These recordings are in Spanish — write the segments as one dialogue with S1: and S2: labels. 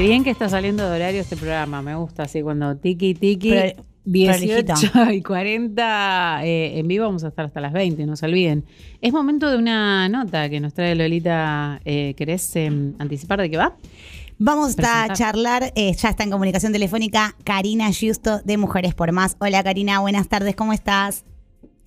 S1: Qué bien que está saliendo de horario este programa, me gusta así cuando tiki tiki. 18 y 40 eh, en vivo vamos a estar hasta las 20, no se olviden. Es momento de una nota que nos trae Lolita. Eh, ¿Querés em, anticipar de qué va?
S2: Vamos a charlar, eh, ya está en comunicación telefónica, Karina Justo de Mujeres por Más. Hola Karina, buenas tardes, ¿cómo estás?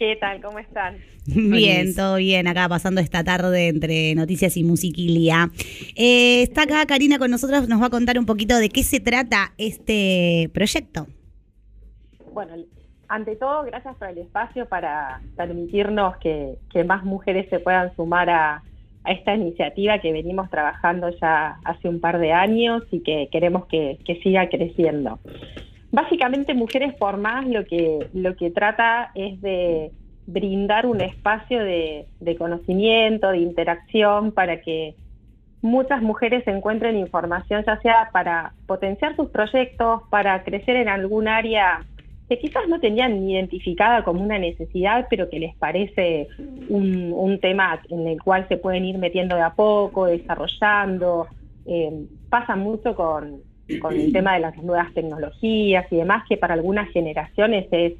S3: ¿Qué tal? ¿Cómo están?
S2: Bien, todo bien, acá pasando esta tarde entre noticias y musiquilia. Eh, está acá Karina con nosotros, nos va a contar un poquito de qué se trata este proyecto.
S3: Bueno, ante todo, gracias por el espacio para permitirnos que, más mujeres se puedan sumar a, esta iniciativa que venimos trabajando ya hace un par de años y que queremos que, que siga creciendo. Básicamente Mujeres por Más lo que, lo que trata es de brindar un espacio de, conocimiento, de interacción para que muchas mujeres encuentren información, ya sea para potenciar sus proyectos, para crecer en algún área que quizás no tenían identificada como una necesidad, pero que les parece un, tema en el cual se pueden ir metiendo de a poco, desarrollando. Eh, pasa mucho con, con el tema de las nuevas tecnologías y demás, que para algunas generaciones es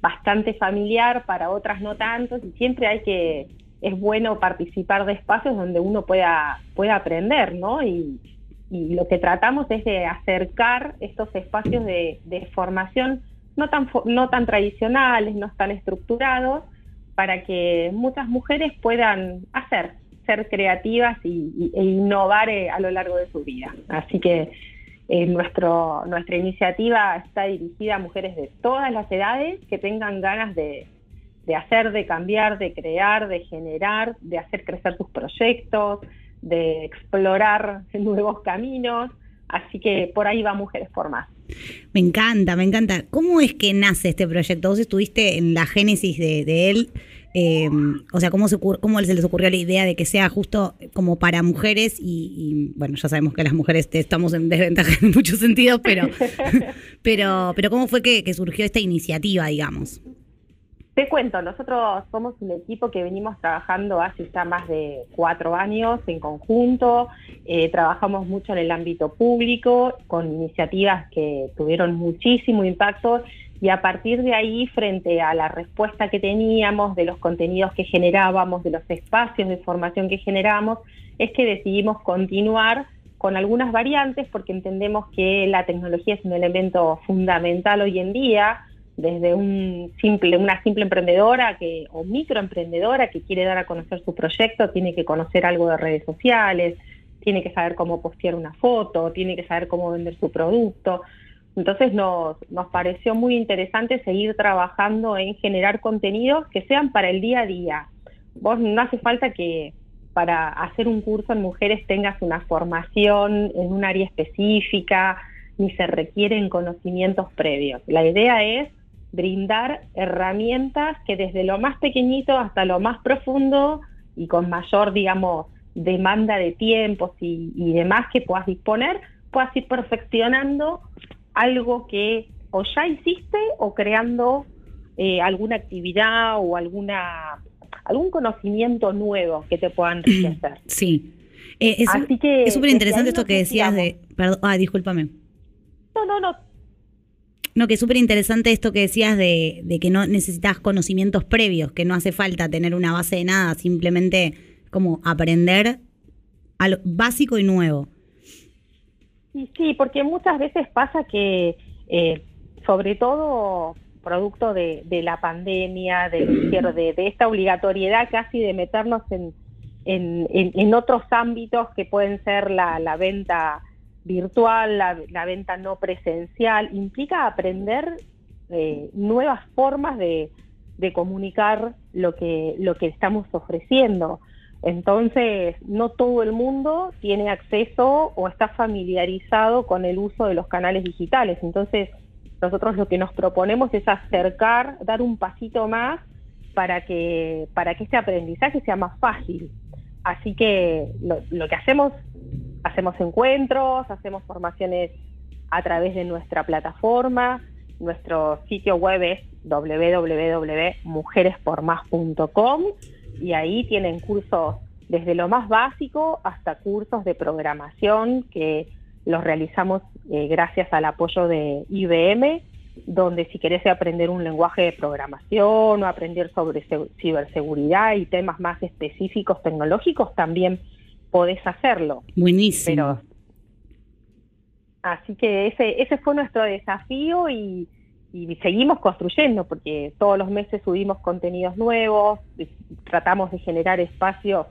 S3: bastante familiar, para otras no tanto, y siempre hay que, es bueno participar de espacios donde uno pueda, pueda aprender, ¿no? Y, lo que tratamos es de acercar estos espacios de, formación no tan, no tan tradicionales, no tan estructurados, para que muchas mujeres puedan hacer, ser creativas y, e innovar eh, a lo largo de su vida. Así que eh, nuestro, nuestra iniciativa está dirigida a mujeres de todas las edades que tengan ganas de, hacer, de cambiar, de crear, de generar, de hacer crecer sus proyectos, de explorar nuevos caminos. Así que por ahí va Mujeres por Más.
S2: Me encanta, me encanta. ¿Cómo es que nace este proyecto? Vos estuviste en la génesis de él. Em, o sea, ¿cómo se, ¿cómo se les ocurrió la idea de que sea justo como para mujeres? Y, bueno, ya sabemos que las mujeres estamos en desventaja en muchos sentidos, pero, pero, pero ¿cómo fue que, surgió esta iniciativa, digamos?
S3: Te cuento, nosotros somos un equipo que venimos trabajando hace ya más de cuatro años en conjunto, eh, trabajamos mucho en el ámbito público con iniciativas que tuvieron muchísimo impacto y a partir de ahí, frente a la respuesta que teníamos de los contenidos que generábamos, de los espacios de formación que generábamos, es que decidimos continuar con algunas variantes porque entendemos que la tecnología es un elemento fundamental hoy en día, desde un simple, una simple emprendedora que, o microemprendedora que quiere dar a conocer su proyecto, tiene que conocer algo de redes sociales, tiene que saber cómo postear una foto, tiene que saber cómo vender su producto. Entonces nos, nos pareció muy interesante seguir trabajando en generar contenidos que sean para el día a día. Vos no hace falta que para hacer un curso en mujeres tengas una formación en un área específica, ni se requieren conocimientos previos. La idea es brindar herramientas que desde lo más pequeñito hasta lo más profundo y con mayor, digamos, demanda de tiempos y, y demás que puedas disponer, puedas ir perfeccionando algo que o ya hiciste o creando eh, alguna actividad o alguna algún conocimiento nuevo que te puedan enriquecer.
S2: Sí. Eh, es, Así que es súper interesante esto que decías de... Perdón, ah, discúlpame.
S3: No, no, no.
S2: No, que es súper interesante esto que decías de, de, que no necesitas conocimientos previos, que no hace falta tener una base de nada, simplemente como aprender a lo básico y nuevo.
S3: Sí, porque muchas veces pasa que, eh, sobre todo producto de, la pandemia, del de, de, esta obligatoriedad casi de meternos en, en, otros ámbitos que pueden ser la, venta virtual, la, venta no presencial, implica aprender eh, nuevas formas de, de comunicar lo que, lo que estamos ofreciendo. Entonces, no todo el mundo tiene acceso o está familiarizado con el uso de los canales digitales. Entonces, nosotros lo que nos proponemos es acercar, dar un pasito más para que, para que este aprendizaje sea más fácil. Así que lo, que hacemos, hacemos encuentros, hacemos formaciones a través de nuestra plataforma. Nuestro sitio web es www.mujerespormás.com y ahí tienen cursos desde lo más básico hasta cursos de programación que los realizamos eh, gracias al apoyo de IBM, donde si querés aprender un lenguaje de programación o aprender sobre ciberseguridad y temas más específicos tecnológicos, también podés hacerlo.
S2: Buenísimo.
S3: así que ese, ese fue nuestro desafío y, y seguimos construyendo porque todos los meses subimos contenidos nuevos, tratamos de generar espacios,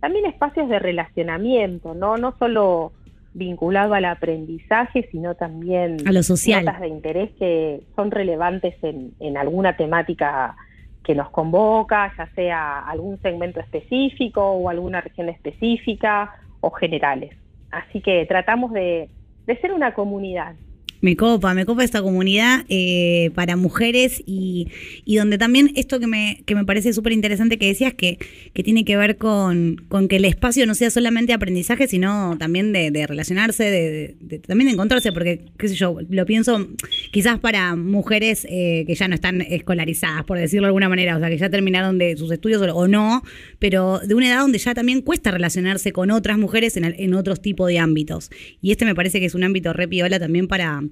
S3: también espacios de relacionamiento, no, no solo vinculado al aprendizaje, sino también
S2: a lo social.
S3: notas de interés que son relevantes en, en alguna temática que nos convoca, ya sea algún segmento específico o alguna región específica o generales. Así que tratamos de, de ser una comunidad,
S2: me copa, me copa esta comunidad eh, para mujeres y, y, donde también esto que me, que me parece súper interesante que decías que, que tiene que ver con, con, que el espacio no sea solamente aprendizaje, sino también de, de relacionarse, de, también de encontrarse, porque, qué sé yo, lo pienso quizás para mujeres eh, que ya no están escolarizadas, por decirlo de alguna manera, o sea, que ya terminaron de sus estudios o, no, pero de una edad donde ya también cuesta relacionarse con otras mujeres en, en otros tipos de ámbitos. Y este me parece que es un ámbito re piola también para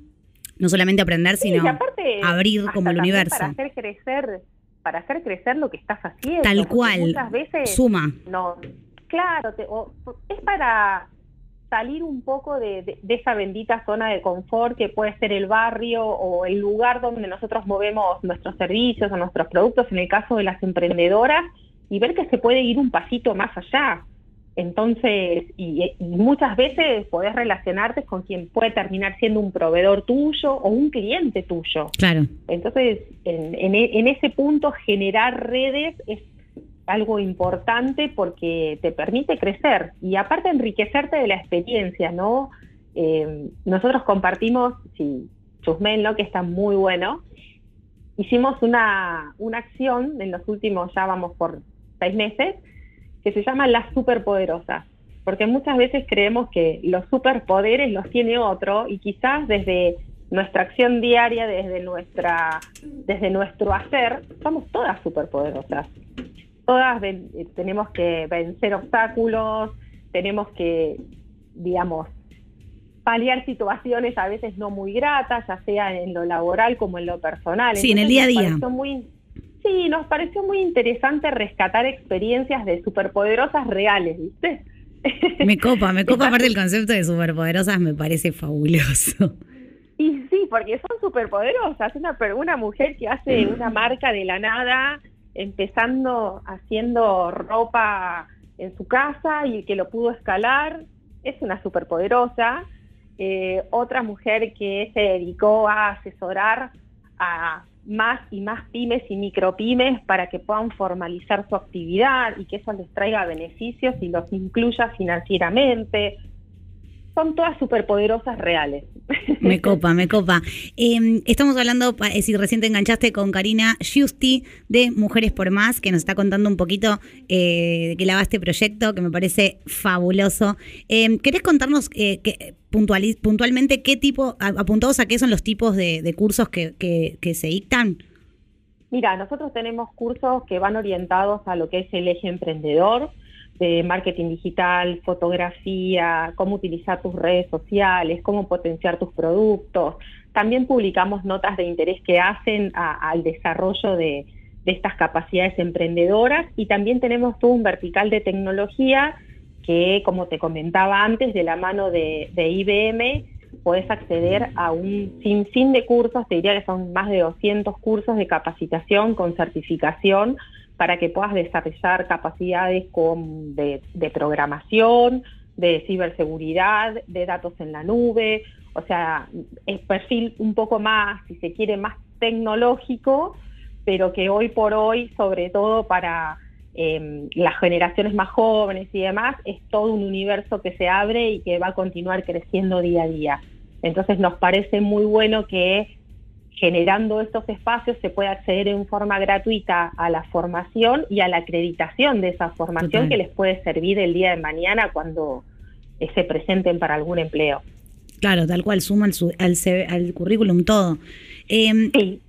S2: no solamente aprender, sino abrir como el universo.
S3: Para hacer crecer, para hacer crecer lo que estás haciendo.
S2: Tal cual.
S3: Muchas veces
S2: suma.
S3: No, claro, es para salir un poco de, esa bendita zona de confort que puede ser el barrio o el lugar donde nosotros movemos nuestros servicios o nuestros productos, en el caso de las emprendedoras, y ver que se puede ir un pasito más allá. Entonces, y, muchas veces podés relacionarte con quien puede terminar siendo un proveedor tuyo o un cliente tuyo.
S2: Claro.
S3: Entonces, en, en, ese punto, generar redes es algo importante porque te permite crecer y aparte enriquecerte de la experiencia, ¿no? Eh, nosotros compartimos, sí, Chusmen, que está muy bueno. Hicimos una, una acción en los últimos, ya vamos por seis meses, que se llama Las Superpoderosas, porque muchas veces creemos que los superpoderes los tiene otro y quizás desde nuestra acción diaria, desde, nuestra, desde nuestro hacer, somos todas superpoderosas. Todas tenemos que vencer obstáculos, tenemos que, digamos, paliar situaciones a veces no muy gratas, ya sea en lo laboral como en lo personal.
S2: Sí, en el día a día.
S3: Muy, Sí, nos pareció muy interesante rescatar experiencias de superpoderosas reales, ¿viste?
S2: Me copa, me copa aparte el concepto de superpoderosas, me parece fabuloso.
S3: Y sí, porque son superpoderosas. Una, una mujer que hace una marca de la nada, empezando haciendo ropa en su casa y que lo pudo escalar, es una superpoderosa. Eh, otra mujer que se dedicó a asesorar a más y más pymes y micropymes para que puedan formalizar su actividad y que eso les traiga beneficios y los incluya financieramente. Son todas superpoderosas reales.
S2: Me copa, me copa. Em, estamos hablando, eh, si recién te enganchaste con Karina Justi de Mujeres por Más, que nos está contando un poquito eh, de qué va este proyecto, que me parece fabuloso. Eh, ¿Querés contarnos eh, que, puntualmente qué tipo, apuntados a qué son los tipos de, cursos que, que, se dictan?
S3: Mira, nosotros tenemos cursos que van orientados a lo que es el eje emprendedor, de marketing digital, fotografía, cómo utilizar tus redes sociales, cómo potenciar tus productos. También publicamos notas de interés que hacen al desarrollo de, de, estas capacidades emprendedoras y también tenemos todo un vertical de tecnología que, como te comentaba antes, de la mano de, IBM, puedes acceder a un sinfín de cursos, te diría que son más de 200 cursos de capacitación con certificación para que puedas desarrollar capacidades con, de, programación, de ciberseguridad, de datos en la nube, o sea, es perfil un poco más, si se quiere, más tecnológico, pero que hoy por hoy, sobre todo para Em, las generaciones más jóvenes y demás, es todo un universo que se abre y que va a continuar creciendo día a día. Entonces nos parece muy bueno que generando estos espacios se pueda acceder en forma gratuita a la formación y a la acreditación de esa formación que les puede servir el día de mañana cuando eh, se presenten para algún empleo.
S2: Claro, tal cual, suman al, al, currículum todo. Em, sí.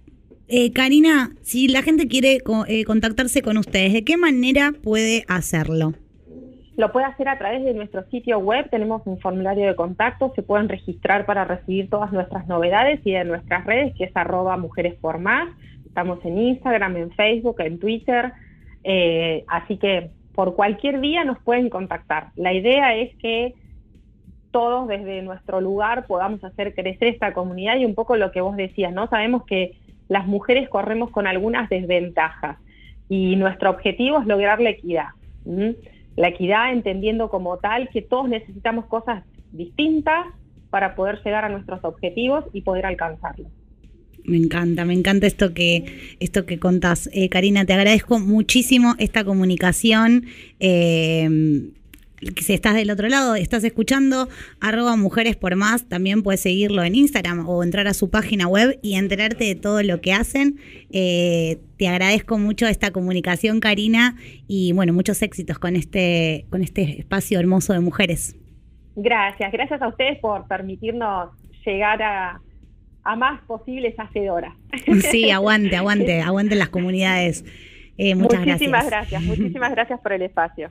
S2: Eh, Karina, si la gente quiere eh, contactarse con ustedes, ¿de qué manera puede hacerlo?
S3: Lo puede hacer a través de nuestro sitio web, tenemos un formulario de contacto, se pueden registrar para recibir todas nuestras novedades y de nuestras redes, que es arroba mujeres. Estamos en Instagram, en Facebook, en Twitter, eh, así que por cualquier día nos pueden contactar. La idea es que todos desde nuestro lugar podamos hacer crecer esta comunidad y un poco lo que vos decías, ¿no? Sabemos que las mujeres corremos con algunas desventajas y nuestro objetivo es lograr la equidad. La equidad entendiendo como tal que todos necesitamos cosas distintas para poder llegar a nuestros objetivos y poder alcanzarlos.
S2: Me encanta, me encanta esto que, esto que contás. Eh, Karina, te agradezco muchísimo esta comunicación. Eh, si estás del otro lado, estás escuchando, arroba mujeres por más, también puedes seguirlo en Instagram o entrar a su página web y enterarte de todo lo que hacen. Eh, te agradezco mucho esta comunicación, Karina, y bueno, muchos éxitos con este, con este espacio hermoso de mujeres.
S3: Gracias, gracias a ustedes por permitirnos llegar a, más posibles hacedoras.
S2: Sí, aguante, aguante, aguante las comunidades.
S3: Eh, muchas muchísimas gracias. Muchísimas gracias por el espacio.